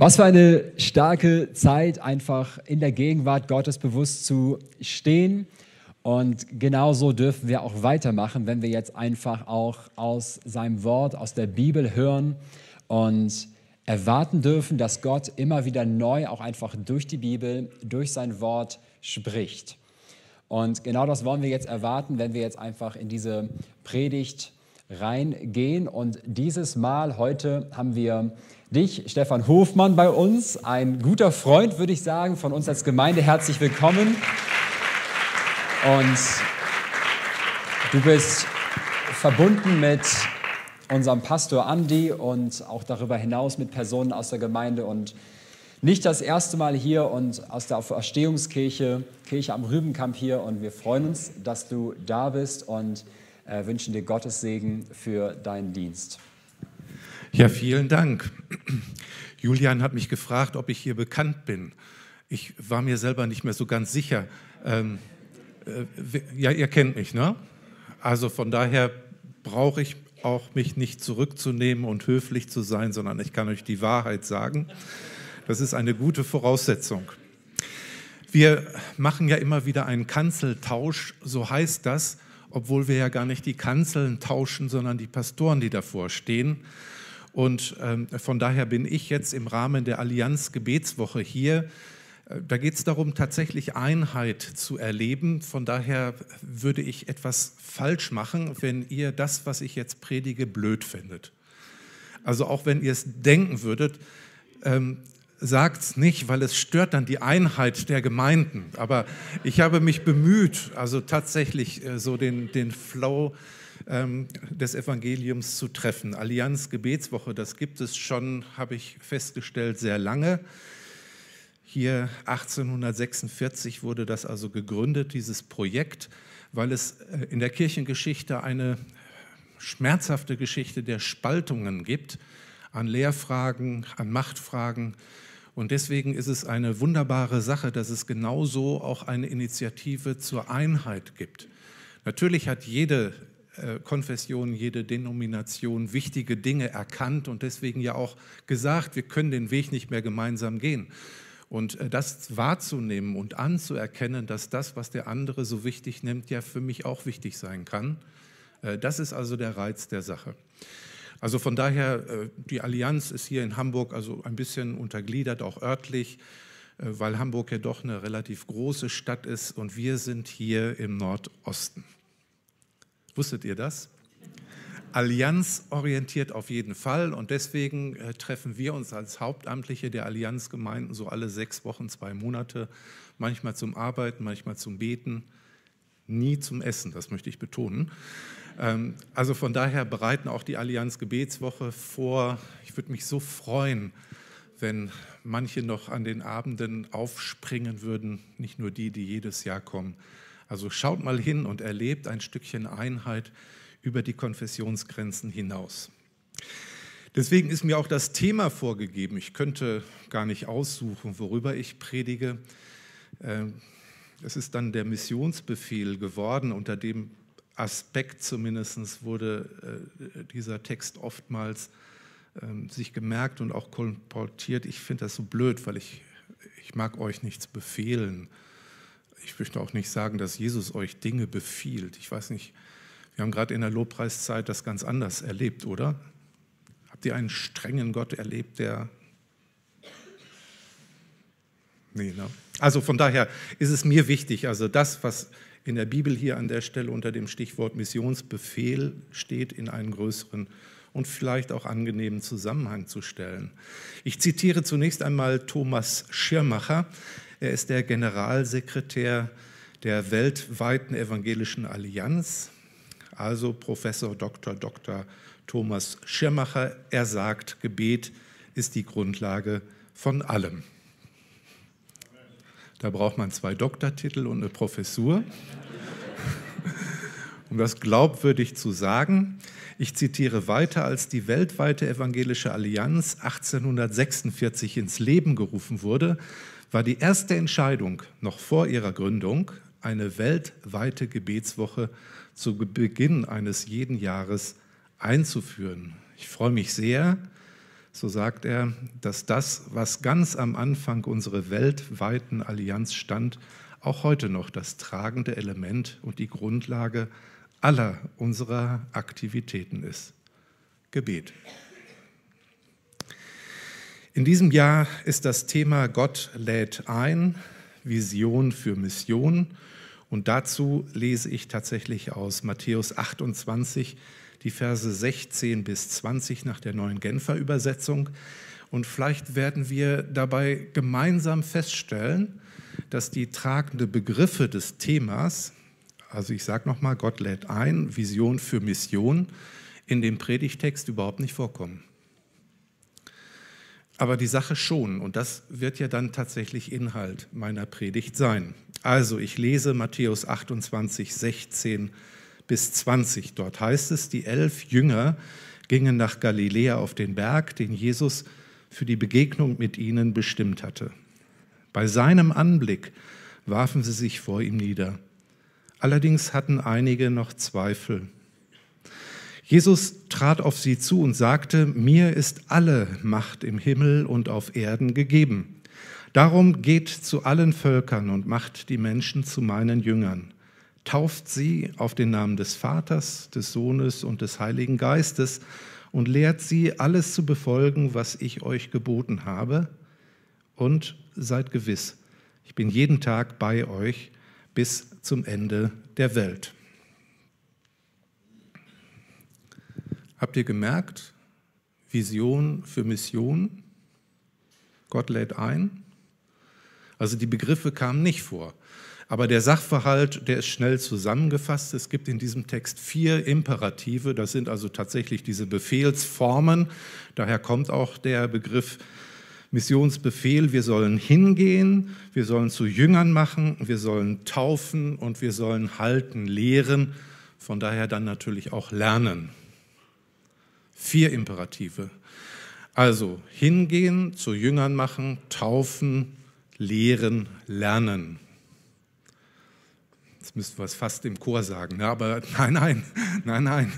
Was für eine starke Zeit, einfach in der Gegenwart Gottes bewusst zu stehen. Und genauso dürfen wir auch weitermachen, wenn wir jetzt einfach auch aus seinem Wort, aus der Bibel hören und erwarten dürfen, dass Gott immer wieder neu auch einfach durch die Bibel, durch sein Wort spricht. Und genau das wollen wir jetzt erwarten, wenn wir jetzt einfach in diese Predigt reingehen. Und dieses Mal heute haben wir dich, Stefan Hofmann, bei uns. Ein guter Freund, würde ich sagen, von uns als Gemeinde. Herzlich willkommen. Und du bist verbunden mit unserem Pastor Andi und auch darüber hinaus mit Personen aus der Gemeinde und nicht das erste Mal hier und aus der Verstehungskirche, Kirche am Rübenkamp hier. Und wir freuen uns, dass du da bist und äh, wünschen dir Gottes Segen für deinen Dienst. Ja, vielen Dank. Julian hat mich gefragt, ob ich hier bekannt bin. Ich war mir selber nicht mehr so ganz sicher. Ähm, äh, ja, ihr kennt mich, ne? Also von daher brauche ich auch mich nicht zurückzunehmen und höflich zu sein, sondern ich kann euch die Wahrheit sagen. Das ist eine gute Voraussetzung. Wir machen ja immer wieder einen Kanzeltausch, so heißt das, obwohl wir ja gar nicht die Kanzeln tauschen, sondern die Pastoren, die davor stehen. Und ähm, von daher bin ich jetzt im Rahmen der Allianz Gebetswoche hier. Äh, da geht es darum, tatsächlich Einheit zu erleben. Von daher würde ich etwas falsch machen, wenn ihr das, was ich jetzt predige, blöd findet. Also auch wenn ihr es denken würdet, ähm, sagt es nicht, weil es stört dann die Einheit der Gemeinden. Aber ich habe mich bemüht, also tatsächlich äh, so den, den Flow ähm, des Evangeliums zu treffen. Allianz Gebetswoche, das gibt es schon, habe ich festgestellt, sehr lange. Hier 1846 wurde das also gegründet, dieses Projekt, weil es äh, in der Kirchengeschichte eine schmerzhafte Geschichte der Spaltungen gibt, an Lehrfragen, an Machtfragen. Und deswegen ist es eine wunderbare Sache, dass es genauso auch eine Initiative zur Einheit gibt. Natürlich hat jede Konfession, jede Denomination wichtige Dinge erkannt und deswegen ja auch gesagt, wir können den Weg nicht mehr gemeinsam gehen. Und äh, das wahrzunehmen und anzuerkennen, dass das, was der andere so wichtig nimmt, ja für mich auch wichtig sein kann, äh, das ist also der Reiz der Sache. Also von daher, die Allianz ist hier in Hamburg also ein bisschen untergliedert, auch örtlich, weil Hamburg ja doch eine relativ große Stadt ist und wir sind hier im Nordosten. Wusstet ihr das? Allianz orientiert auf jeden Fall und deswegen äh, treffen wir uns als Hauptamtliche der Allianzgemeinden so alle sechs Wochen, zwei Monate, manchmal zum Arbeiten, manchmal zum Beten, nie zum Essen, das möchte ich betonen. Ähm, also von daher bereiten auch die Allianz Gebetswoche vor. Ich würde mich so freuen, wenn manche noch an den Abenden aufspringen würden, nicht nur die, die jedes Jahr kommen. Also schaut mal hin und erlebt ein Stückchen Einheit über die Konfessionsgrenzen hinaus. Deswegen ist mir auch das Thema vorgegeben. Ich könnte gar nicht aussuchen, worüber ich predige. Ähm, es ist dann der Missionsbefehl geworden. Unter dem Aspekt zumindest wurde äh, dieser Text oftmals ähm, sich gemerkt und auch kolportiert. Ich finde das so blöd, weil ich, ich mag euch nichts befehlen ich möchte auch nicht sagen, dass Jesus euch Dinge befiehlt. Ich weiß nicht, wir haben gerade in der Lobpreiszeit das ganz anders erlebt, oder? Habt ihr einen strengen Gott erlebt, der... Nee, ne? Also von daher ist es mir wichtig, also das, was in der Bibel hier an der Stelle unter dem Stichwort Missionsbefehl steht, in einen größeren und vielleicht auch angenehmen Zusammenhang zu stellen. Ich zitiere zunächst einmal Thomas Schirmacher. Er ist der Generalsekretär der weltweiten evangelischen Allianz, also Professor Dr. Dr. Thomas Schirmacher. Er sagt, Gebet ist die Grundlage von allem. Da braucht man zwei Doktortitel und eine Professur. Um das glaubwürdig zu sagen, ich zitiere weiter, als die weltweite evangelische Allianz 1846 ins Leben gerufen wurde, war die erste Entscheidung noch vor ihrer Gründung, eine weltweite Gebetswoche zu Beginn eines jeden Jahres einzuführen. Ich freue mich sehr, so sagt er, dass das, was ganz am Anfang unserer weltweiten Allianz stand, auch heute noch das tragende Element und die Grundlage aller unserer Aktivitäten ist. Gebet. In diesem Jahr ist das Thema Gott lädt ein, Vision für Mission. Und dazu lese ich tatsächlich aus Matthäus 28 die Verse 16 bis 20 nach der neuen Genfer Übersetzung. Und vielleicht werden wir dabei gemeinsam feststellen, dass die tragenden Begriffe des Themas, also ich sage nochmal, Gott lädt ein, Vision für Mission, in dem Predigtext überhaupt nicht vorkommen. Aber die Sache schon, und das wird ja dann tatsächlich Inhalt meiner Predigt sein. Also ich lese Matthäus 28, 16 bis 20. Dort heißt es, die elf Jünger gingen nach Galiläa auf den Berg, den Jesus für die Begegnung mit ihnen bestimmt hatte. Bei seinem Anblick warfen sie sich vor ihm nieder. Allerdings hatten einige noch Zweifel. Jesus trat auf sie zu und sagte, mir ist alle Macht im Himmel und auf Erden gegeben. Darum geht zu allen Völkern und macht die Menschen zu meinen Jüngern tauft sie auf den Namen des Vaters, des Sohnes und des Heiligen Geistes und lehrt sie, alles zu befolgen, was ich euch geboten habe. Und seid gewiss, ich bin jeden Tag bei euch bis zum Ende der Welt. Habt ihr gemerkt, Vision für Mission? Gott lädt ein. Also die Begriffe kamen nicht vor. Aber der Sachverhalt, der ist schnell zusammengefasst. Es gibt in diesem Text vier Imperative. Das sind also tatsächlich diese Befehlsformen. Daher kommt auch der Begriff Missionsbefehl. Wir sollen hingehen, wir sollen zu Jüngern machen, wir sollen taufen und wir sollen halten, lehren. Von daher dann natürlich auch lernen. Vier Imperative. Also hingehen, zu Jüngern machen, taufen, lehren, lernen. Jetzt müssten wir es fast im Chor sagen, ne? aber nein, nein, nein, nein.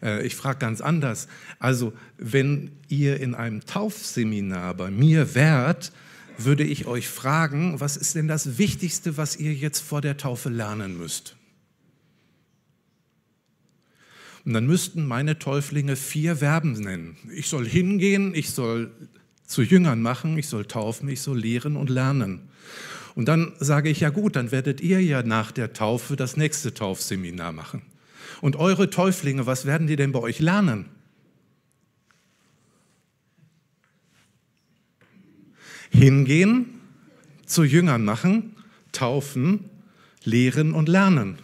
Äh, ich frage ganz anders. Also, wenn ihr in einem Taufseminar bei mir wärt, würde ich euch fragen, was ist denn das Wichtigste, was ihr jetzt vor der Taufe lernen müsst? Und dann müssten meine Täuflinge vier Verben nennen. Ich soll hingehen, ich soll zu Jüngern machen, ich soll taufen, ich soll lehren und lernen. Und dann sage ich, ja gut, dann werdet ihr ja nach der Taufe das nächste Taufseminar machen. Und eure Täuflinge, was werden die denn bei euch lernen? Hingehen, zu Jüngern machen, taufen, lehren und lernen.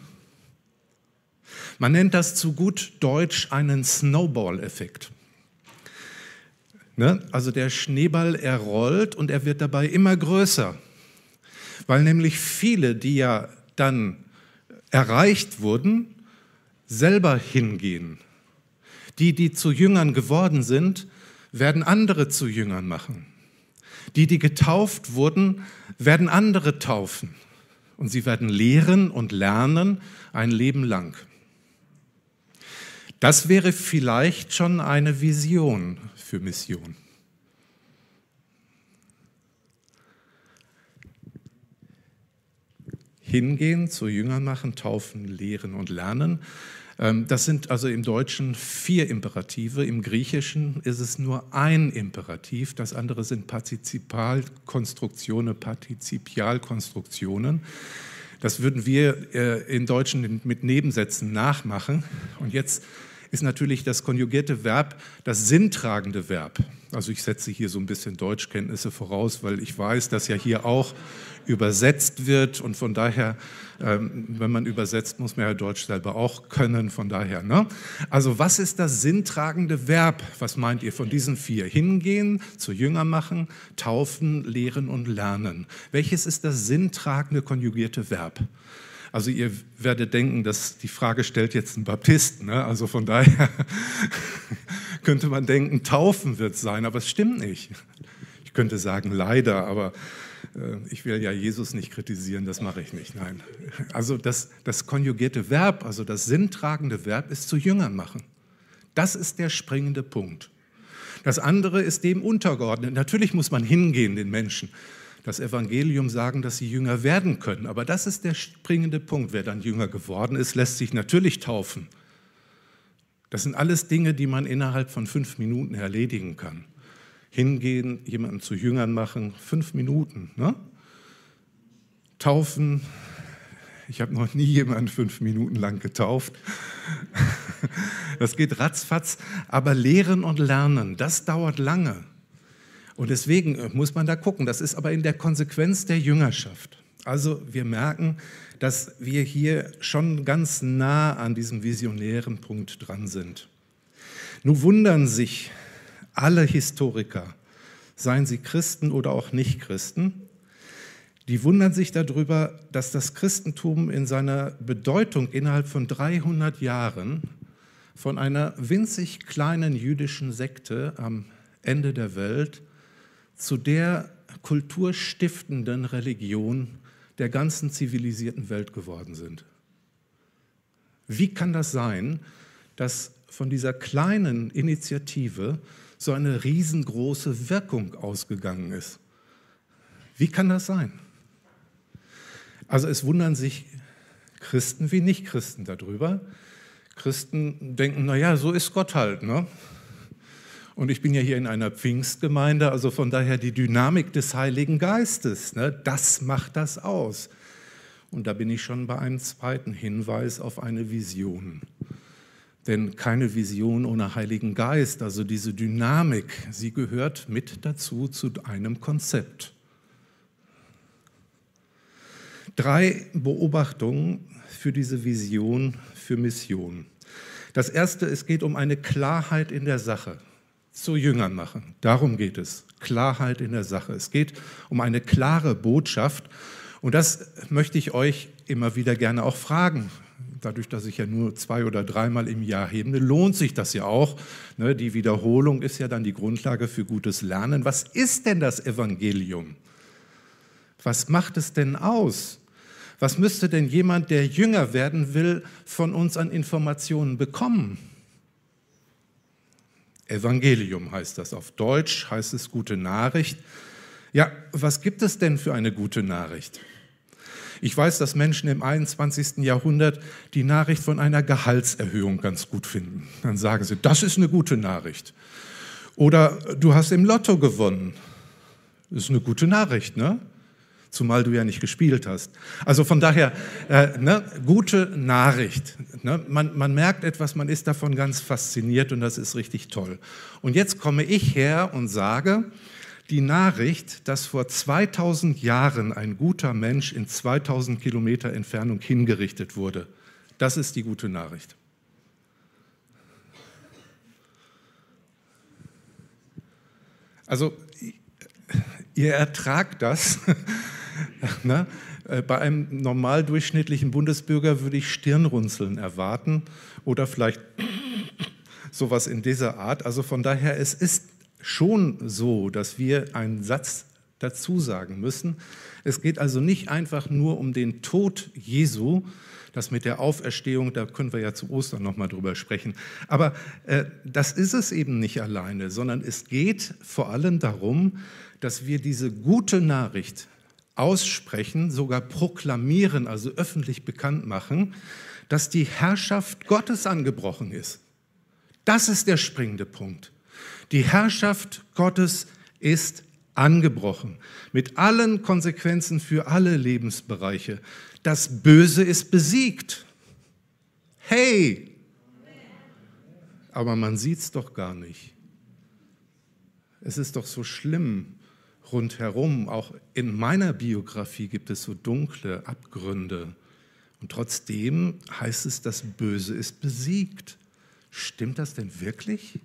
Man nennt das zu gut Deutsch einen Snowball-Effekt. Ne? Also der Schneeball, er rollt und er wird dabei immer größer weil nämlich viele, die ja dann erreicht wurden, selber hingehen. Die, die zu Jüngern geworden sind, werden andere zu Jüngern machen. Die, die getauft wurden, werden andere taufen. Und sie werden lehren und lernen ein Leben lang. Das wäre vielleicht schon eine Vision für Mission. hingehen, zu Jüngern machen, taufen, lehren und lernen. Ähm, das sind also im Deutschen vier Imperative, im Griechischen ist es nur ein Imperativ, das andere sind Partizipalkonstruktionen, Partizipialkonstruktionen. Das würden wir äh, im Deutschen mit Nebensätzen nachmachen. Und jetzt ist natürlich das konjugierte Verb das sinntragende Verb. Also ich setze hier so ein bisschen Deutschkenntnisse voraus, weil ich weiß, dass ja hier auch übersetzt wird und von daher, ähm, wenn man übersetzt, muss man ja Deutsch selber auch können, von daher. Ne? Also was ist das sinntragende Verb? Was meint ihr von diesen vier? Hingehen, zu Jünger machen, taufen, lehren und lernen. Welches ist das sinntragende konjugierte Verb? Also ihr werdet denken, dass die Frage stellt jetzt ein Baptist. Ne? Also von daher könnte man denken, taufen wird sein, aber es stimmt nicht. Ich könnte sagen, leider, aber äh, ich will ja Jesus nicht kritisieren, das mache ich nicht. Nein. Also das, das konjugierte Verb, also das sinntragende Verb ist zu Jüngern machen. Das ist der springende Punkt. Das andere ist dem untergeordnet. Natürlich muss man hingehen, den Menschen das Evangelium sagen, dass sie Jünger werden können. Aber das ist der springende Punkt. Wer dann Jünger geworden ist, lässt sich natürlich taufen. Das sind alles Dinge, die man innerhalb von fünf Minuten erledigen kann. Hingehen, jemanden zu Jüngern machen, fünf Minuten. Ne? Taufen, ich habe noch nie jemanden fünf Minuten lang getauft. Das geht ratzfatz. Aber lehren und lernen, das dauert lange. Und deswegen äh, muss man da gucken. Das ist aber in der Konsequenz der Jüngerschaft. Also wir merken, dass wir hier schon ganz nah an diesem visionären Punkt dran sind. Nun wundern sich alle Historiker, seien sie Christen oder auch Nicht-Christen, die wundern sich darüber, dass das Christentum in seiner Bedeutung innerhalb von 300 Jahren von einer winzig kleinen jüdischen Sekte am Ende der Welt zu der kulturstiftenden Religion der ganzen zivilisierten Welt geworden sind. Wie kann das sein, dass von dieser kleinen Initiative so eine riesengroße Wirkung ausgegangen ist? Wie kann das sein? Also es wundern sich Christen wie Nichtchristen darüber. Christen denken, naja, so ist Gott halt. Ne? Und ich bin ja hier in einer Pfingstgemeinde, also von daher die Dynamik des Heiligen Geistes, ne, das macht das aus. Und da bin ich schon bei einem zweiten Hinweis auf eine Vision. Denn keine Vision ohne Heiligen Geist, also diese Dynamik, sie gehört mit dazu zu einem Konzept. Drei Beobachtungen für diese Vision, für Mission. Das erste, es geht um eine Klarheit in der Sache zu Jüngern machen. Darum geht es. Klarheit in der Sache. Es geht um eine klare Botschaft. Und das möchte ich euch immer wieder gerne auch fragen. Dadurch, dass ich ja nur zwei oder dreimal im Jahr hebe, lohnt sich das ja auch. Ne, die Wiederholung ist ja dann die Grundlage für gutes Lernen. Was ist denn das Evangelium? Was macht es denn aus? Was müsste denn jemand, der jünger werden will, von uns an Informationen bekommen? Evangelium heißt das. Auf Deutsch heißt es gute Nachricht. Ja, was gibt es denn für eine gute Nachricht? Ich weiß, dass Menschen im 21. Jahrhundert die Nachricht von einer Gehaltserhöhung ganz gut finden. Dann sagen sie, das ist eine gute Nachricht. Oder du hast im Lotto gewonnen. Das ist eine gute Nachricht, ne? Zumal du ja nicht gespielt hast. Also von daher, äh, ne, gute Nachricht. Ne? Man, man merkt etwas, man ist davon ganz fasziniert und das ist richtig toll. Und jetzt komme ich her und sage, die Nachricht, dass vor 2000 Jahren ein guter Mensch in 2000 Kilometer Entfernung hingerichtet wurde, das ist die gute Nachricht. Also ihr ertragt das, Ne? Äh, bei einem normal durchschnittlichen Bundesbürger würde ich Stirnrunzeln erwarten oder vielleicht sowas in dieser Art. Also von daher, es ist schon so, dass wir einen Satz dazu sagen müssen. Es geht also nicht einfach nur um den Tod Jesu, das mit der Auferstehung, da können wir ja zu Ostern nochmal drüber sprechen. Aber äh, das ist es eben nicht alleine, sondern es geht vor allem darum, dass wir diese gute Nachricht aussprechen, sogar proklamieren, also öffentlich bekannt machen, dass die Herrschaft Gottes angebrochen ist. Das ist der springende Punkt. Die Herrschaft Gottes ist angebrochen, mit allen Konsequenzen für alle Lebensbereiche. Das Böse ist besiegt. Hey! Aber man sieht es doch gar nicht. Es ist doch so schlimm, rundherum, auch in meiner Biografie gibt es so dunkle Abgründe. Und trotzdem heißt es, das Böse ist besiegt. Stimmt das denn wirklich?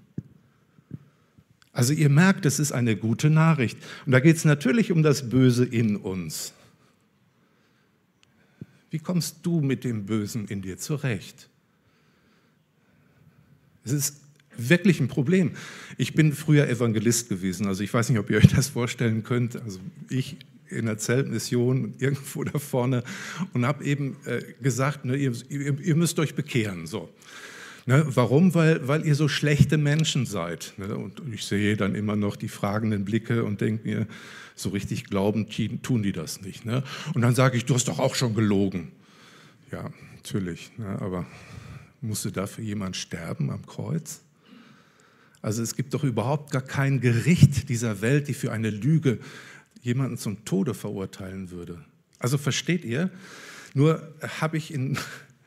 Also ihr merkt, es ist eine gute Nachricht. Und da geht es natürlich um das Böse in uns. Wie kommst du mit dem Bösen in dir zurecht? Es ist wirklich ein Problem. Ich bin früher Evangelist gewesen, also ich weiß nicht, ob ihr euch das vorstellen könnt. Also ich in der Zeltmission irgendwo da vorne und habe eben äh, gesagt, ne, ihr, ihr, müsst euch bekehren. So. Ne, warum? Weil, weil ihr so schlechte Menschen seid. Ne? Und ich sehe dann immer noch die fragenden Blicke und denke mir, so richtig glauben tun die das nicht. Ne? Und dann sage ich, du hast doch auch schon gelogen. Ja, natürlich, ne? aber musste dafür jemand sterben am Kreuz? Also es gibt doch überhaupt gar kein Gericht dieser Welt, die für eine Lüge jemanden zum Tode verurteilen würde. Also versteht ihr? Nur habe ich in,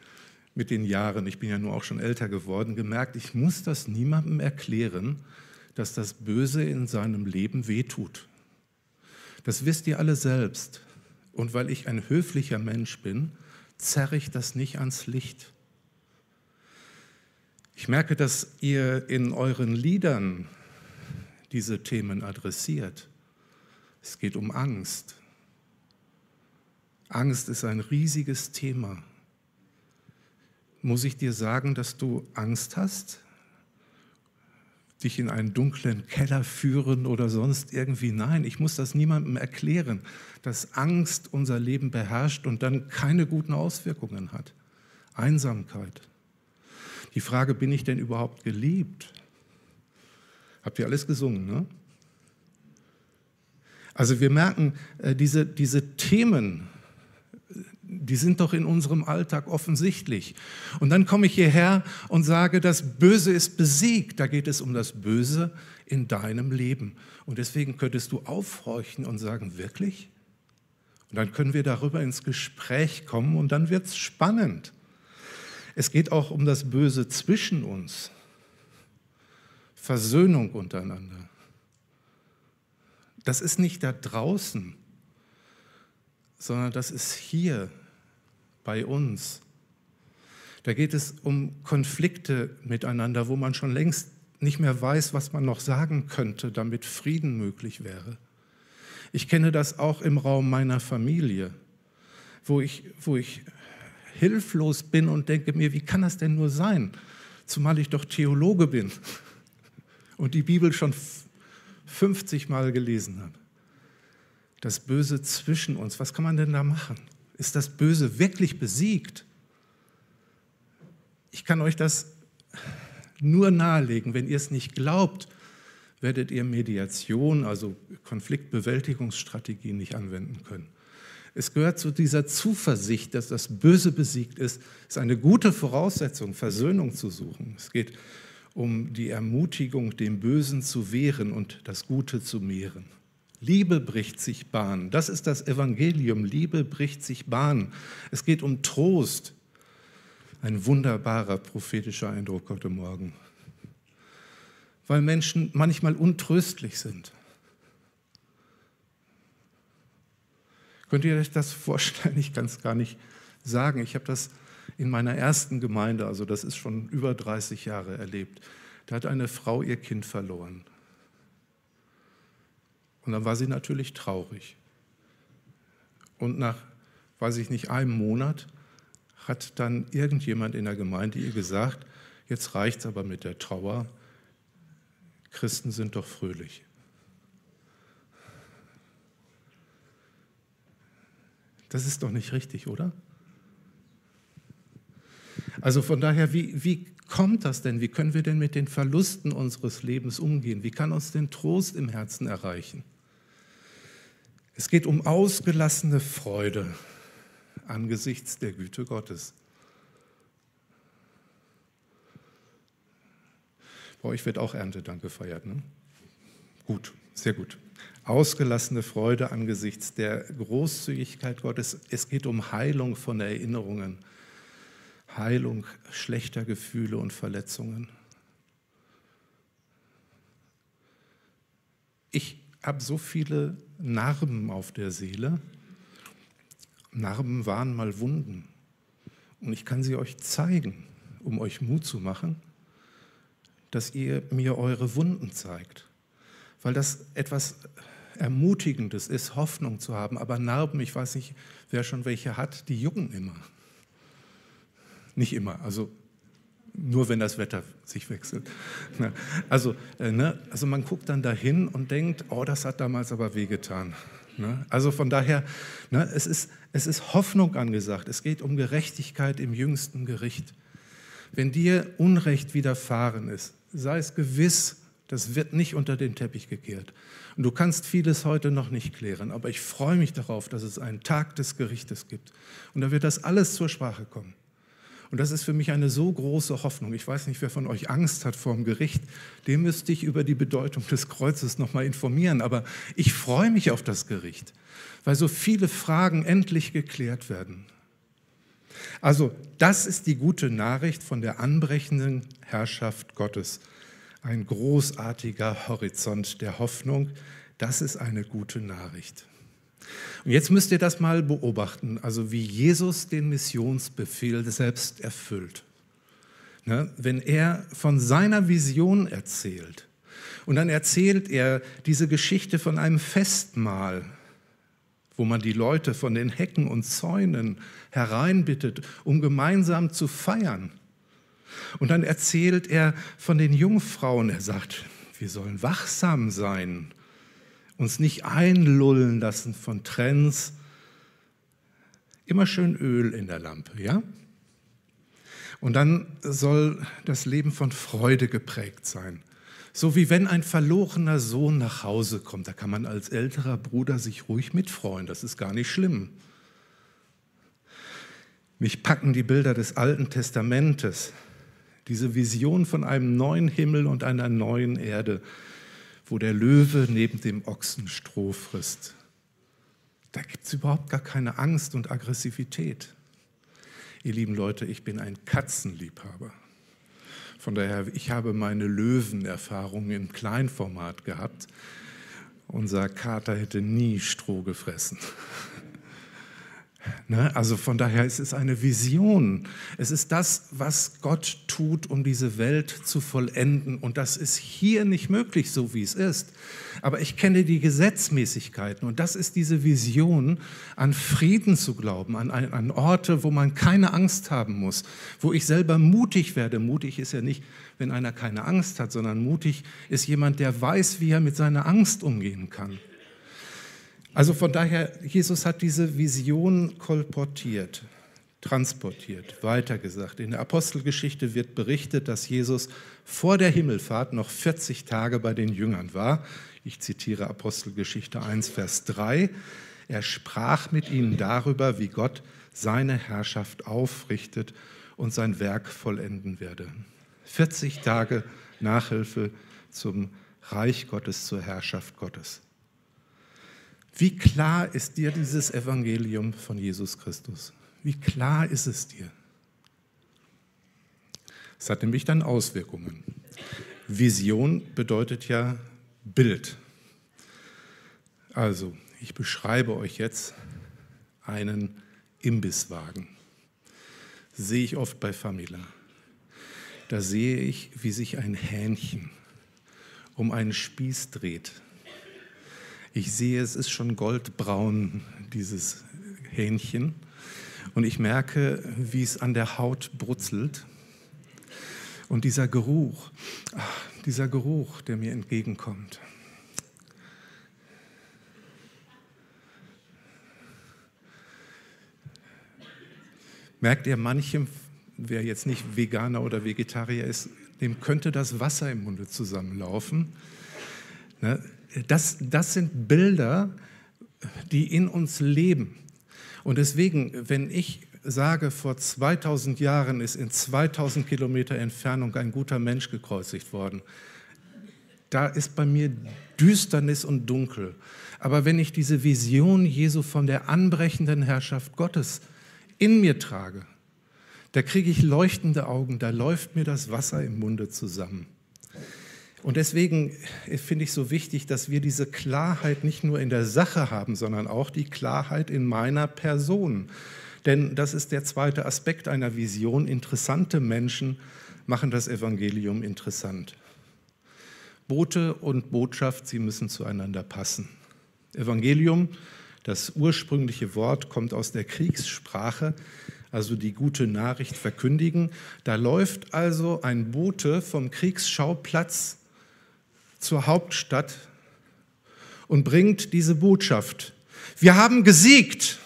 mit den Jahren, ich bin ja nur auch schon älter geworden, gemerkt, ich muss das niemandem erklären, dass das Böse in seinem Leben wehtut. Das wisst ihr alle selbst. Und weil ich ein höflicher Mensch bin, zerre ich das nicht ans Licht. Ich merke, dass ihr in euren Liedern diese Themen adressiert. Es geht um Angst. Angst ist ein riesiges Thema. Muss ich dir sagen, dass du Angst hast? Dich in einen dunklen Keller führen oder sonst irgendwie? Nein, ich muss das niemandem erklären, dass Angst unser Leben beherrscht und dann keine guten Auswirkungen hat. Einsamkeit. Die Frage, bin ich denn überhaupt geliebt? Habt ihr alles gesungen, ne? Also wir merken, äh, diese, diese Themen, die sind doch in unserem Alltag offensichtlich. Und dann komme ich hierher und sage, das Böse ist besiegt. Da geht es um das Böse in deinem Leben. Und deswegen könntest du aufhorchen und sagen, wirklich? Und dann können wir darüber ins Gespräch kommen und dann wird es spannend. Es geht auch um das Böse zwischen uns. Versöhnung untereinander. Das ist nicht da draußen, sondern das ist hier bei uns. Da geht es um Konflikte miteinander, wo man schon längst nicht mehr weiß, was man noch sagen könnte, damit Frieden möglich wäre. Ich kenne das auch im Raum meiner Familie, wo ich, wo ich hilflos bin und denke mir, wie kann das denn nur sein? Zumal ich doch Theologe bin und die Bibel schon 50 Mal gelesen habe. Das Böse zwischen uns, was kann man denn da machen? Ist das Böse wirklich besiegt? Ich kann euch das nur nahelegen. Wenn ihr es nicht glaubt, werdet ihr Mediation, also Konfliktbewältigungsstrategien nicht anwenden können. Es gehört zu dieser Zuversicht, dass das Böse besiegt ist. Ist eine gute Voraussetzung, Versöhnung zu suchen. Es geht um die Ermutigung, dem Bösen zu wehren und das Gute zu mehren. Liebe bricht sich Bahn. Das ist das Evangelium. Liebe bricht sich Bahn. Es geht um Trost. Ein wunderbarer prophetischer Eindruck heute Morgen. Weil Menschen manchmal untröstlich sind. Könnt ihr euch das vorstellen? Ich kann es gar nicht sagen. Ich habe das in meiner ersten Gemeinde, also das ist schon über 30 Jahre erlebt. Da hat eine Frau ihr Kind verloren. Und dann war sie natürlich traurig. Und nach, weiß ich nicht, einem Monat hat dann irgendjemand in der Gemeinde ihr gesagt, jetzt reicht es aber mit der Trauer, Christen sind doch fröhlich. Das ist doch nicht richtig, oder? Also von daher, wie, wie kommt das denn? Wie können wir denn mit den Verlusten unseres Lebens umgehen? Wie kann uns denn Trost im Herzen erreichen? Es geht um ausgelassene Freude angesichts der Güte Gottes. Bei euch wird auch Erntedank gefeiert, ne? Gut, sehr gut ausgelassene Freude angesichts der Großzügigkeit Gottes. Es geht um Heilung von Erinnerungen, Heilung schlechter Gefühle und Verletzungen. Ich habe so viele Narben auf der Seele. Narben waren mal Wunden. Und ich kann sie euch zeigen, um euch Mut zu machen, dass ihr mir eure Wunden zeigt. Weil das etwas Ermutigendes ist, Hoffnung zu haben. Aber Narben, ich weiß nicht, wer schon welche hat, die jucken immer. Nicht immer, also nur wenn das Wetter sich wechselt. Also, äh, ne, also man guckt dann dahin und denkt, oh, das hat damals aber wehgetan. Ne? Also von daher, ne, es, ist, es ist Hoffnung angesagt. Es geht um Gerechtigkeit im jüngsten Gericht. wenn dir Unrecht widerfahren ist, sei es gewiss, das wird nicht unter den Teppich gekehrt. Und du kannst vieles heute noch nicht klären, aber ich freue mich darauf, dass es einen Tag des Gerichtes gibt. Und da wird das alles zur Sprache kommen. Und das ist für mich eine so große Hoffnung. Ich weiß nicht, wer von euch Angst hat vor dem Gericht. Dem müsste ich über die Bedeutung des Kreuzes nochmal informieren. Aber ich freue mich auf das Gericht, weil so viele Fragen endlich geklärt werden. Also das ist die gute Nachricht von der anbrechenden Herrschaft Gottes. Ein großartiger Horizont der Hoffnung. Das ist eine gute Nachricht. Und jetzt müsst ihr das mal beobachten, also wie Jesus den Missionsbefehl selbst erfüllt. Ne? Wenn er von seiner Vision erzählt und dann erzählt er diese Geschichte von einem Festmahl, wo man die Leute von den Hecken und Zäunen hereinbittet, um gemeinsam zu feiern. Und dann erzählt er von den Jungfrauen. Er sagt, wir sollen wachsam sein uns nicht einlullen lassen von Trends. Immer schön Öl in der Lampe, ja? Und dann soll das Leben von Freude geprägt sein. So wie wenn ein verlorener Sohn nach Hause kommt, da kann man als älterer Bruder sich ruhig mitfreuen, das ist gar nicht schlimm. Mich packen die Bilder des Alten Testamentes, diese Vision von einem neuen Himmel und einer neuen Erde wo der Löwe neben dem Ochsen Stroh frisst. Da gibt es überhaupt gar keine Angst und Aggressivität. Ihr lieben Leute, ich bin ein Katzenliebhaber. Von daher, ich habe meine Löwenerfahrungen im Kleinformat gehabt. Unser Kater hätte nie Stroh gefressen. Ne? Also von daher es ist es eine Vision. Es ist das, was Gott tut, um diese Welt zu vollenden. Und das ist hier nicht möglich, so wie es ist. Aber ich kenne die Gesetzmäßigkeiten. Und das ist diese Vision, an Frieden zu glauben, an, an Orte, wo man keine Angst haben muss, wo ich selber mutig werde. Mutig ist ja nicht, wenn einer keine Angst hat, sondern mutig ist jemand, der weiß, wie er mit seiner Angst umgehen kann. Also von daher, Jesus hat diese Vision kolportiert, transportiert, weitergesagt. In der Apostelgeschichte wird berichtet, dass Jesus vor der Himmelfahrt noch 40 Tage bei den Jüngern war. Ich zitiere Apostelgeschichte 1, Vers 3. Er sprach mit ihnen darüber, wie Gott seine Herrschaft aufrichtet und sein Werk vollenden werde. 40 Tage Nachhilfe zum Reich Gottes, zur Herrschaft Gottes. Wie klar ist dir dieses Evangelium von Jesus Christus? Wie klar ist es dir? Es hat nämlich dann Auswirkungen. Vision bedeutet ja Bild. Also, ich beschreibe euch jetzt einen Imbisswagen. Sehe ich oft bei Famila. Da sehe ich, wie sich ein Hähnchen um einen Spieß dreht ich sehe, es ist schon goldbraun, dieses Hähnchen. Und ich merke, wie es an der Haut brutzelt. Und dieser Geruch, ach, dieser Geruch, der mir entgegenkommt. Merkt ihr, manchem, wer jetzt nicht Veganer oder Vegetarier ist, dem könnte das Wasser im Munde zusammenlaufen. Ne? Das, das sind Bilder, die in uns leben. Und deswegen, wenn ich sage, vor 2000 Jahren ist in 2000 Kilometer Entfernung ein guter Mensch gekreuzigt worden, da ist bei mir Düsternis und Dunkel. Aber wenn ich diese Vision Jesu von der anbrechenden Herrschaft Gottes in mir trage, da kriege ich leuchtende Augen, da läuft mir das Wasser im Munde zusammen. Und deswegen finde ich so wichtig, dass wir diese Klarheit nicht nur in der Sache haben, sondern auch die Klarheit in meiner Person. Denn das ist der zweite Aspekt einer Vision. Interessante Menschen machen das Evangelium interessant. Bote und Botschaft, sie müssen zueinander passen. Evangelium, das ursprüngliche Wort, kommt aus der Kriegssprache, also die gute Nachricht verkündigen. Da läuft also ein Bote vom Kriegsschauplatz zur Hauptstadt und bringt diese Botschaft. Wir haben gesiegt.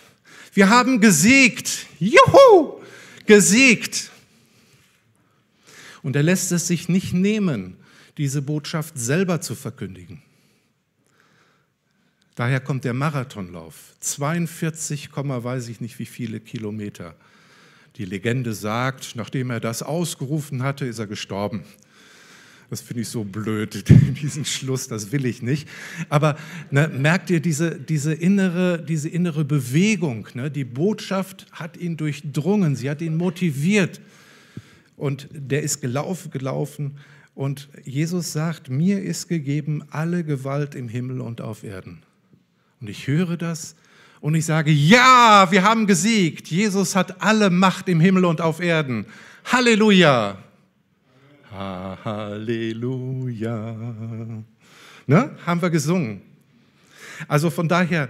Wir haben gesiegt. Juhu! Gesiegt. Und er lässt es sich nicht nehmen, diese Botschaft selber zu verkündigen. Daher kommt der Marathonlauf. 42, weiß ich nicht wie viele Kilometer. Die Legende sagt, nachdem er das ausgerufen hatte, ist er gestorben. Das finde ich so blöd, diesen Schluss, das will ich nicht. Aber ne, merkt ihr diese, diese, innere, diese innere Bewegung? Ne? Die Botschaft hat ihn durchdrungen, sie hat ihn motiviert. Und der ist gelaufen, gelaufen. Und Jesus sagt, mir ist gegeben alle Gewalt im Himmel und auf Erden. Und ich höre das und ich sage, ja, wir haben gesiegt. Jesus hat alle Macht im Himmel und auf Erden. Halleluja. Halleluja. Ne? Haben wir gesungen. Also von daher,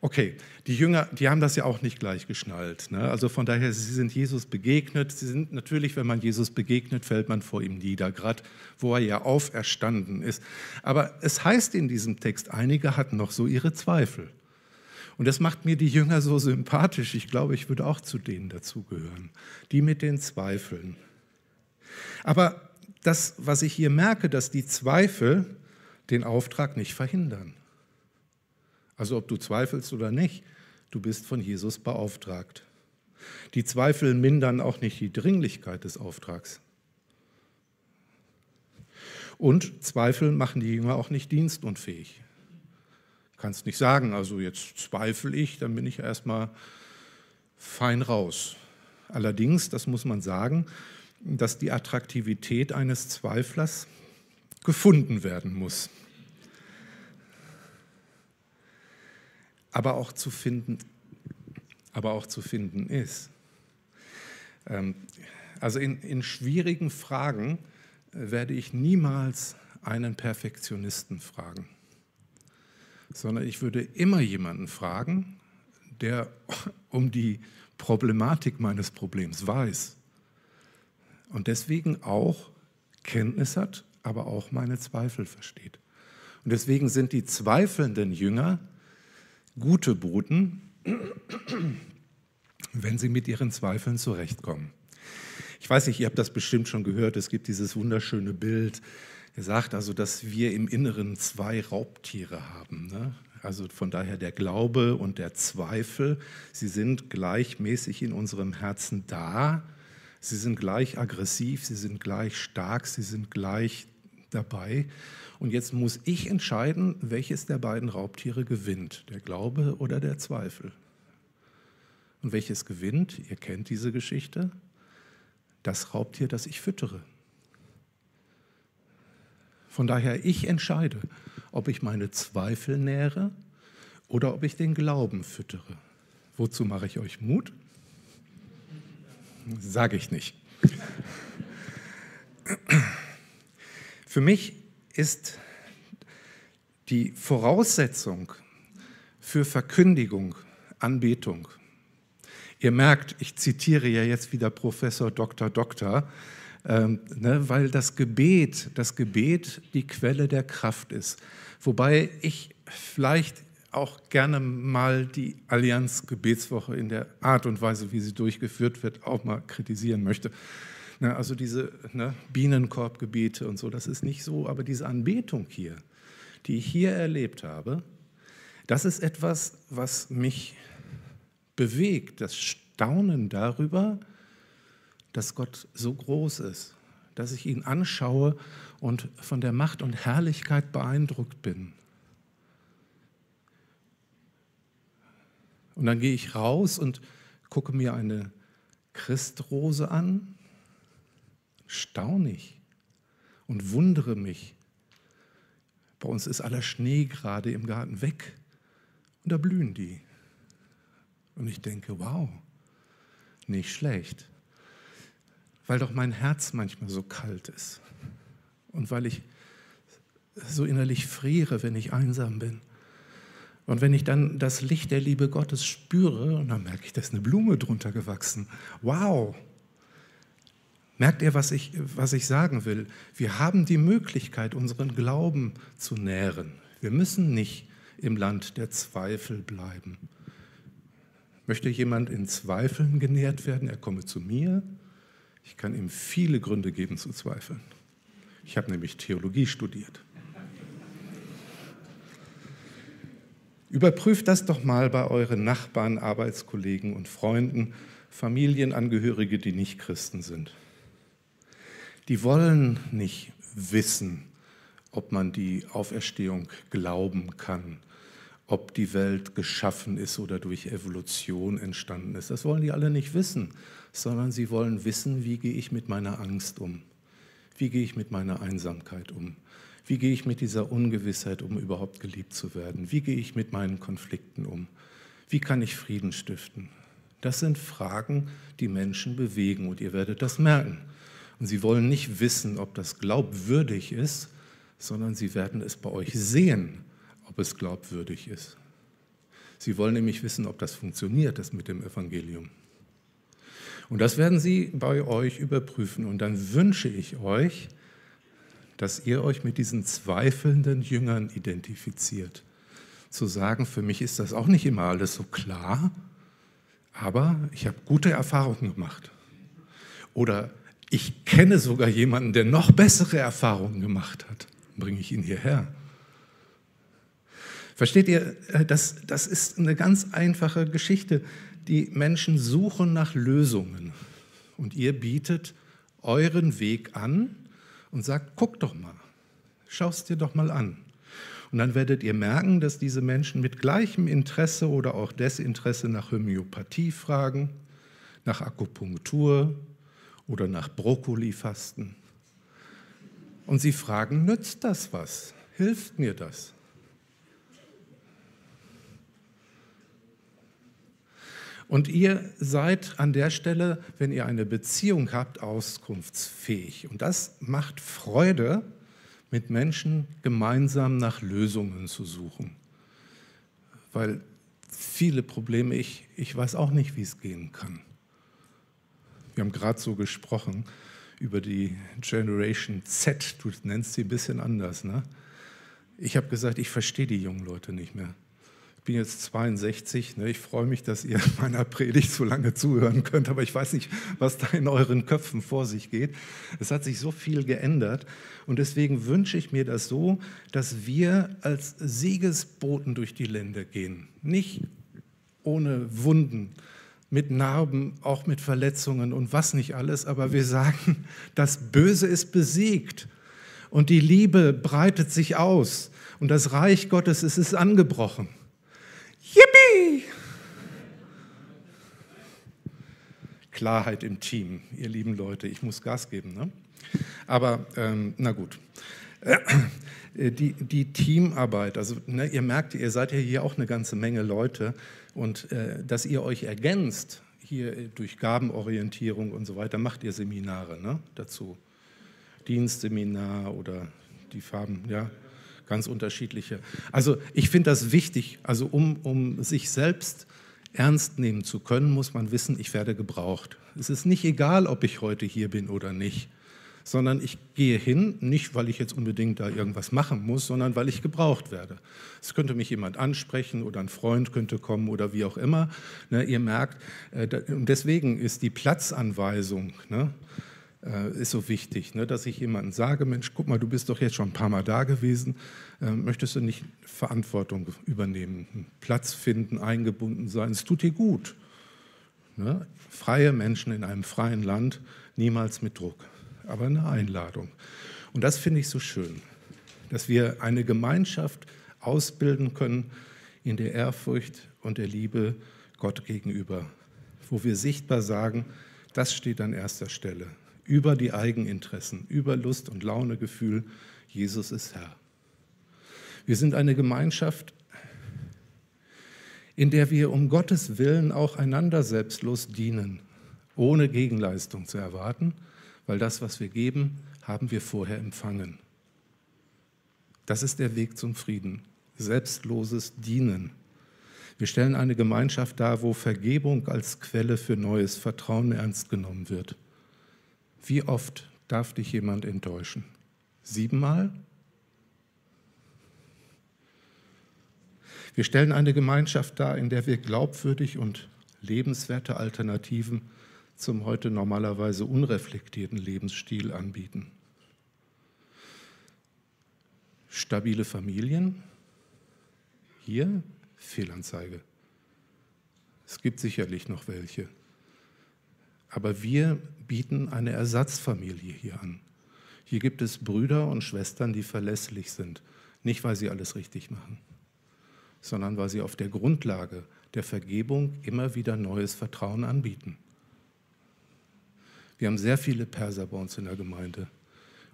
okay, die Jünger, die haben das ja auch nicht gleich geschnallt. Ne? Also von daher, sie sind Jesus begegnet. Sie sind natürlich, wenn man Jesus begegnet, fällt man vor ihm nieder, gerade wo er ja auferstanden ist. Aber es heißt in diesem Text, einige hatten noch so ihre Zweifel. Und das macht mir die Jünger so sympathisch. Ich glaube, ich würde auch zu denen dazugehören. Die mit den Zweifeln. Aber das, was ich hier merke, dass die Zweifel den Auftrag nicht verhindern. Also ob du zweifelst oder nicht, Du bist von Jesus beauftragt. Die Zweifel mindern auch nicht die Dringlichkeit des Auftrags. Und Zweifel machen die Jünger auch nicht dienstunfähig. Kannst nicht sagen, also jetzt zweifle ich, dann bin ich erstmal fein raus. Allerdings, das muss man sagen, dass die Attraktivität eines Zweiflers gefunden werden muss. aber auch zu finden, aber auch zu finden ist. Ähm, also in, in schwierigen Fragen äh, werde ich niemals einen Perfektionisten fragen, sondern ich würde immer jemanden fragen, der um die Problematik meines Problems weiß und deswegen auch Kenntnis hat, aber auch meine Zweifel versteht. Und deswegen sind die zweifelnden Jünger gute Boten, wenn sie mit ihren Zweifeln zurechtkommen. Ich weiß nicht, ihr habt das bestimmt schon gehört, es gibt dieses wunderschöne Bild. Er sagt also, dass wir im Inneren zwei Raubtiere haben. Ne? Also von daher der Glaube und der Zweifel, sie sind gleichmäßig in unserem Herzen da. Sie sind gleich aggressiv, sie sind gleich stark, sie sind gleich dabei. Und jetzt muss ich entscheiden, welches der beiden Raubtiere gewinnt, der Glaube oder der Zweifel. Und welches gewinnt, ihr kennt diese Geschichte, das Raubtier, das ich füttere. Von daher, ich entscheide, ob ich meine Zweifel nähere oder ob ich den Glauben füttere. Wozu mache ich euch Mut? Sage ich nicht. Für mich ist die Voraussetzung für Verkündigung, Anbetung. Ihr merkt, ich zitiere ja jetzt wieder Professor Dr. Dr., ähm, ne, weil das Gebet, das Gebet die Quelle der Kraft ist. Wobei ich vielleicht auch gerne mal die Allianz Gebetswoche in der Art und Weise, wie sie durchgeführt wird, auch mal kritisieren möchte. Ne, also diese ne, Bienenkorbgebete und so, das ist nicht so, aber diese Anbetung hier, die ich hier erlebt habe, das ist etwas, was mich bewegt, das Staunen darüber, dass Gott so groß ist, dass ich ihn anschaue und von der Macht und Herrlichkeit beeindruckt bin. Und dann gehe ich raus und gucke mir eine Christrose an staune ich und wundere mich. Bei uns ist aller Schnee gerade im Garten weg und da blühen die. Und ich denke, wow, nicht schlecht. Weil doch mein Herz manchmal so kalt ist und weil ich so innerlich friere, wenn ich einsam bin. Und wenn ich dann das Licht der Liebe Gottes spüre, und dann merke ich, da ist eine Blume drunter gewachsen. Wow, Merkt ihr, was ich, was ich sagen will? Wir haben die Möglichkeit, unseren Glauben zu nähren. Wir müssen nicht im Land der Zweifel bleiben. Möchte jemand in Zweifeln genährt werden, er komme zu mir. Ich kann ihm viele Gründe geben zu zweifeln. Ich habe nämlich Theologie studiert. Überprüft das doch mal bei euren Nachbarn, Arbeitskollegen und Freunden, Familienangehörige, die nicht Christen sind. Die wollen nicht wissen, ob man die Auferstehung glauben kann, ob die Welt geschaffen ist oder durch Evolution entstanden ist. Das wollen die alle nicht wissen, sondern sie wollen wissen, wie gehe ich mit meiner Angst um? Wie gehe ich mit meiner Einsamkeit um? Wie gehe ich mit dieser Ungewissheit um, überhaupt geliebt zu werden? Wie gehe ich mit meinen Konflikten um? Wie kann ich Frieden stiften? Das sind Fragen, die Menschen bewegen und ihr werdet das merken. Und sie wollen nicht wissen, ob das glaubwürdig ist, sondern sie werden es bei euch sehen, ob es glaubwürdig ist. Sie wollen nämlich wissen, ob das funktioniert, das mit dem Evangelium. Und das werden sie bei euch überprüfen. Und dann wünsche ich euch, dass ihr euch mit diesen zweifelnden Jüngern identifiziert. Zu sagen, für mich ist das auch nicht immer alles so klar, aber ich habe gute Erfahrungen gemacht. Oder ich kenne sogar jemanden, der noch bessere Erfahrungen gemacht hat. Bringe ich ihn hierher. Versteht ihr, äh, das, das ist eine ganz einfache Geschichte. Die Menschen suchen nach Lösungen und ihr bietet euren Weg an und sagt, guck doch mal, schau es dir doch mal an. Und dann werdet ihr merken, dass diese Menschen mit gleichem Interesse oder auch Desinteresse nach Homöopathie fragen, nach Akupunktur oder nach Brokkolifasten. Und sie fragen, nützt das was? Hilft mir das? Und ihr seid an der Stelle, wenn ihr eine Beziehung habt, auskunftsfähig. Und das macht Freude, mit Menschen gemeinsam nach Lösungen zu suchen. Weil viele Probleme, ich, ich weiß auch nicht, wie es gehen kann. Wir haben gerade so gesprochen über die Generation Z, du nennst sie ein bisschen anders. Ne? Ich habe gesagt, ich verstehe die jungen Leute nicht mehr bin jetzt 62. Ne? Ich freue mich, dass ihr meiner Predigt so lange zuhören könnt, aber ich weiß nicht, was da in euren Köpfen vor sich geht. Es hat sich so viel geändert und deswegen wünsche ich mir das so, dass wir als Siegesboten durch die Länder gehen. Nicht ohne Wunden, mit Narben, auch mit Verletzungen und was nicht alles, aber wir sagen, das Böse ist besiegt und die Liebe breitet sich aus und das Reich Gottes es ist angebrochen. Klarheit im Team, ihr lieben Leute, ich muss Gas geben. Ne? Aber ähm, na gut. Äh, die, die Teamarbeit, also ne, ihr merkt, ihr seid ja hier auch eine ganze Menge Leute und äh, dass ihr euch ergänzt, hier durch Gabenorientierung und so weiter, macht ihr Seminare ne, dazu. Dienstseminar oder die Farben, ja, ganz unterschiedliche. Also ich finde das wichtig. Also um, um sich selbst ernst nehmen zu können, muss man wissen, ich werde gebraucht. Es ist nicht egal, ob ich heute hier bin oder nicht, sondern ich gehe hin, nicht weil ich jetzt unbedingt da irgendwas machen muss, sondern weil ich gebraucht werde. Es könnte mich jemand ansprechen oder ein Freund könnte kommen oder wie auch immer. Ne, ihr merkt, äh, und deswegen ist die Platzanweisung, ne, äh, ist so wichtig, ne, dass ich jemandem sage, Mensch, guck mal, du bist doch jetzt schon ein paar Mal da gewesen, äh, möchtest du nicht Verantwortung übernehmen, Platz finden, eingebunden sein, es tut dir gut. Ne? Freie Menschen in einem freien Land, niemals mit Druck, aber eine Einladung. Und das finde ich so schön, dass wir eine Gemeinschaft ausbilden können in der Ehrfurcht und der Liebe Gott gegenüber, wo wir sichtbar sagen, das steht an erster Stelle über die Eigeninteressen, über Lust und Launegefühl. Jesus ist Herr. Wir sind eine Gemeinschaft, in der wir um Gottes Willen auch einander selbstlos dienen, ohne Gegenleistung zu erwarten, weil das, was wir geben, haben wir vorher empfangen. Das ist der Weg zum Frieden, selbstloses Dienen. Wir stellen eine Gemeinschaft dar, wo Vergebung als Quelle für neues Vertrauen ernst genommen wird. Wie oft darf dich jemand enttäuschen? Siebenmal? Wir stellen eine Gemeinschaft dar, in der wir glaubwürdig und lebenswerte Alternativen zum heute normalerweise unreflektierten Lebensstil anbieten. Stabile Familien, hier Fehlanzeige. Es gibt sicherlich noch welche. Aber wir bieten eine Ersatzfamilie hier an. Hier gibt es Brüder und Schwestern, die verlässlich sind. Nicht, weil sie alles richtig machen, sondern weil sie auf der Grundlage der Vergebung immer wieder neues Vertrauen anbieten. Wir haben sehr viele Perser bei uns in der Gemeinde.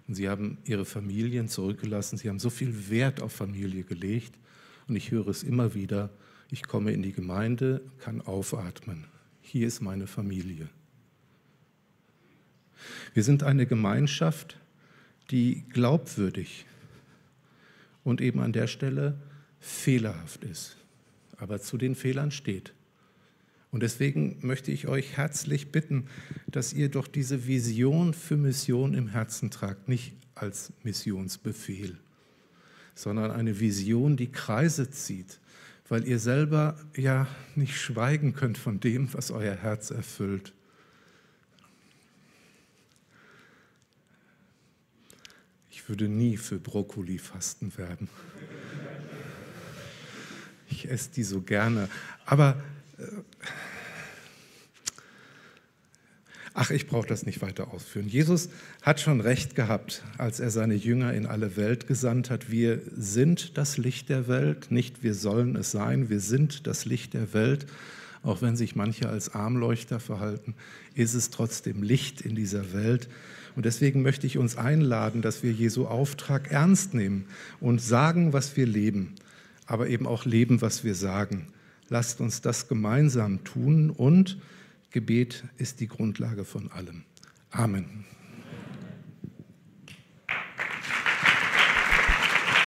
Und sie haben ihre Familien zurückgelassen. Sie haben so viel Wert auf Familie gelegt. Und ich höre es immer wieder. Ich komme in die Gemeinde, kann aufatmen. Hier ist meine Familie. Wir sind eine Gemeinschaft, die glaubwürdig und eben an der Stelle fehlerhaft ist, aber zu den Fehlern steht. Und deswegen möchte ich euch herzlich bitten, dass ihr doch diese Vision für Mission im Herzen tragt, nicht als Missionsbefehl, sondern eine Vision, die Kreise zieht, weil ihr selber ja nicht schweigen könnt von dem, was euer Herz erfüllt. Ich würde nie für Brokkoli fasten werden. Ich esse die so gerne. Aber äh, ach, ich brauche das nicht weiter ausführen. Jesus hat schon recht gehabt, als er seine Jünger in alle Welt gesandt hat. Wir sind das Licht der Welt, nicht wir sollen es sein, wir sind das Licht der Welt. Auch wenn sich manche als Armleuchter verhalten, ist es trotzdem Licht in dieser Welt. Und deswegen möchte ich uns einladen, dass wir Jesu Auftrag ernst nehmen und sagen, was wir leben, aber eben auch leben, was wir sagen. Lasst uns das gemeinsam tun und Gebet ist die Grundlage von allem. Amen.